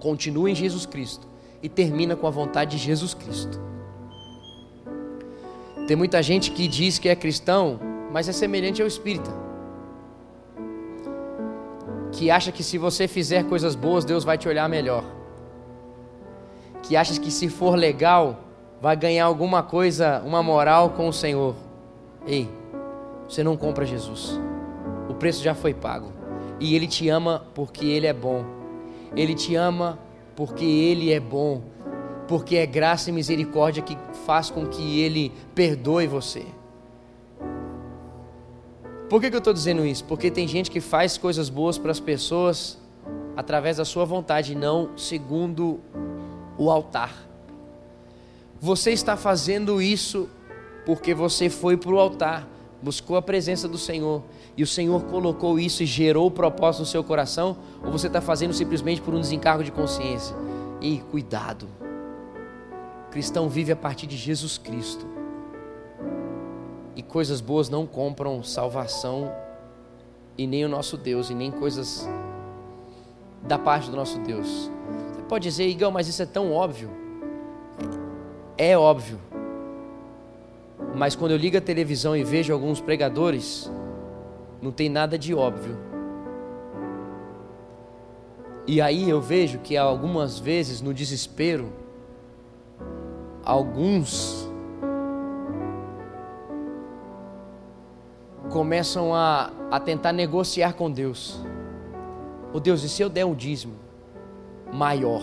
Continua em Jesus Cristo e termina com a vontade de Jesus Cristo. Tem muita gente que diz que é cristão, mas é semelhante ao espírita. Que acha que se você fizer coisas boas, Deus vai te olhar melhor. Que acha que se for legal, vai ganhar alguma coisa, uma moral com o Senhor. Ei, você não compra Jesus. O preço já foi pago. E Ele te ama porque Ele é bom. Ele te ama porque Ele é bom. Porque é graça e misericórdia que faz com que Ele perdoe você. Por que, que eu estou dizendo isso? Porque tem gente que faz coisas boas para as pessoas através da sua vontade, não segundo o altar. Você está fazendo isso porque você foi para o altar buscou a presença do Senhor e o Senhor colocou isso e gerou o propósito no seu coração, ou você está fazendo simplesmente por um desencargo de consciência? E cuidado, o cristão vive a partir de Jesus Cristo, e coisas boas não compram salvação, e nem o nosso Deus, e nem coisas da parte do nosso Deus. Você pode dizer, Igão, mas isso é tão óbvio. É óbvio. Mas quando eu ligo a televisão e vejo alguns pregadores, não tem nada de óbvio. E aí eu vejo que algumas vezes no desespero, alguns começam a, a tentar negociar com Deus. Oh Deus, e se eu der um dízimo maior?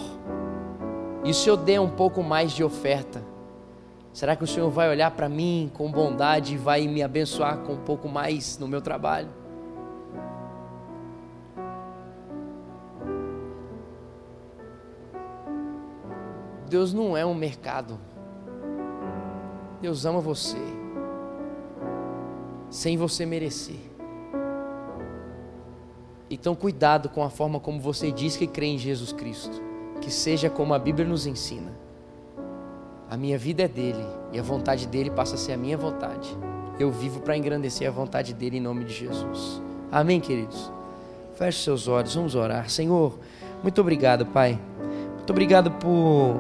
E se eu der um pouco mais de oferta? Será que o Senhor vai olhar para mim com bondade e vai me abençoar com um pouco mais no meu trabalho? Deus não é um mercado. Deus ama você, sem você merecer. Então, cuidado com a forma como você diz que crê em Jesus Cristo, que seja como a Bíblia nos ensina. A minha vida é dele e a vontade dele passa a ser a minha vontade. Eu vivo para engrandecer a vontade dele em nome de Jesus. Amém, queridos? Feche seus olhos, vamos orar. Senhor, muito obrigado, Pai. Muito obrigado por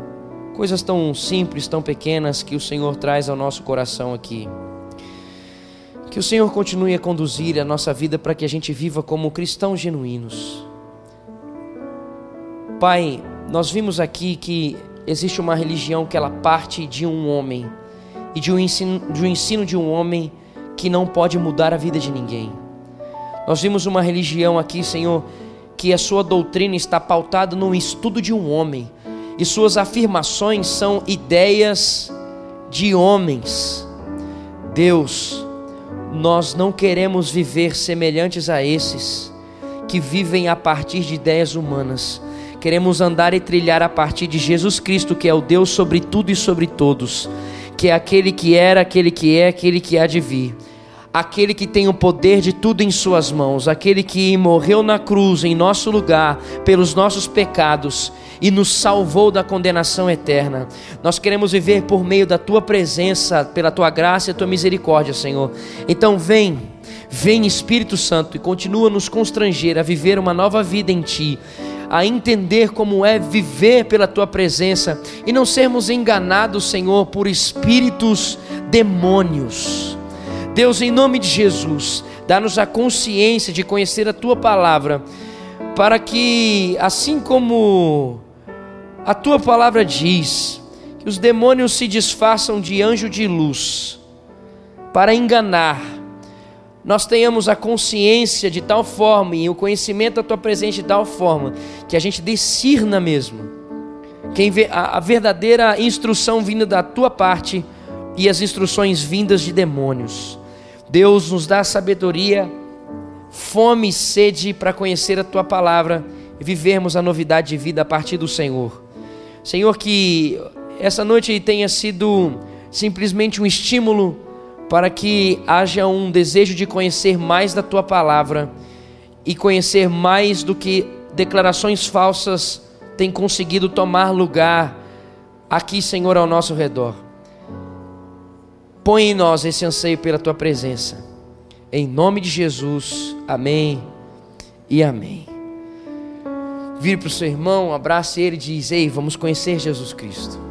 coisas tão simples, tão pequenas que o Senhor traz ao nosso coração aqui. Que o Senhor continue a conduzir a nossa vida para que a gente viva como cristãos genuínos. Pai, nós vimos aqui que existe uma religião que ela parte de um homem e de um ensino de um, ensino de um homem que não pode mudar a vida de ninguém. Nós vimos uma religião aqui, Senhor, que a sua doutrina está pautada no estudo de um homem e suas afirmações são ideias de homens. Deus, nós não queremos viver semelhantes a esses que vivem a partir de ideias humanas Queremos andar e trilhar a partir de Jesus Cristo, que é o Deus sobre tudo e sobre todos, que é aquele que era, aquele que é, aquele que há de vir. Aquele que tem o poder de tudo em Suas mãos, aquele que morreu na cruz em nosso lugar pelos nossos pecados e nos salvou da condenação eterna. Nós queremos viver por meio da Tua presença, pela Tua graça e Tua misericórdia, Senhor. Então, vem, vem Espírito Santo e continua nos constranger a viver uma nova vida em Ti a entender como é viver pela tua presença e não sermos enganados, Senhor, por espíritos demônios. Deus, em nome de Jesus, dá-nos a consciência de conhecer a tua palavra, para que, assim como a tua palavra diz, que os demônios se disfarçam de anjo de luz para enganar nós tenhamos a consciência de tal forma e o conhecimento da tua presença de tal forma que a gente discirna mesmo quem a, a verdadeira instrução vinda da tua parte e as instruções vindas de demônios. Deus nos dá sabedoria, fome e sede para conhecer a tua palavra e vivermos a novidade de vida a partir do Senhor. Senhor, que essa noite tenha sido simplesmente um estímulo para que haja um desejo de conhecer mais da tua palavra e conhecer mais do que declarações falsas têm conseguido tomar lugar aqui, Senhor, ao nosso redor. Põe em nós esse anseio pela tua presença. Em nome de Jesus, amém e amém. Vire para o seu irmão, abrace ele e diz: Ei, vamos conhecer Jesus Cristo.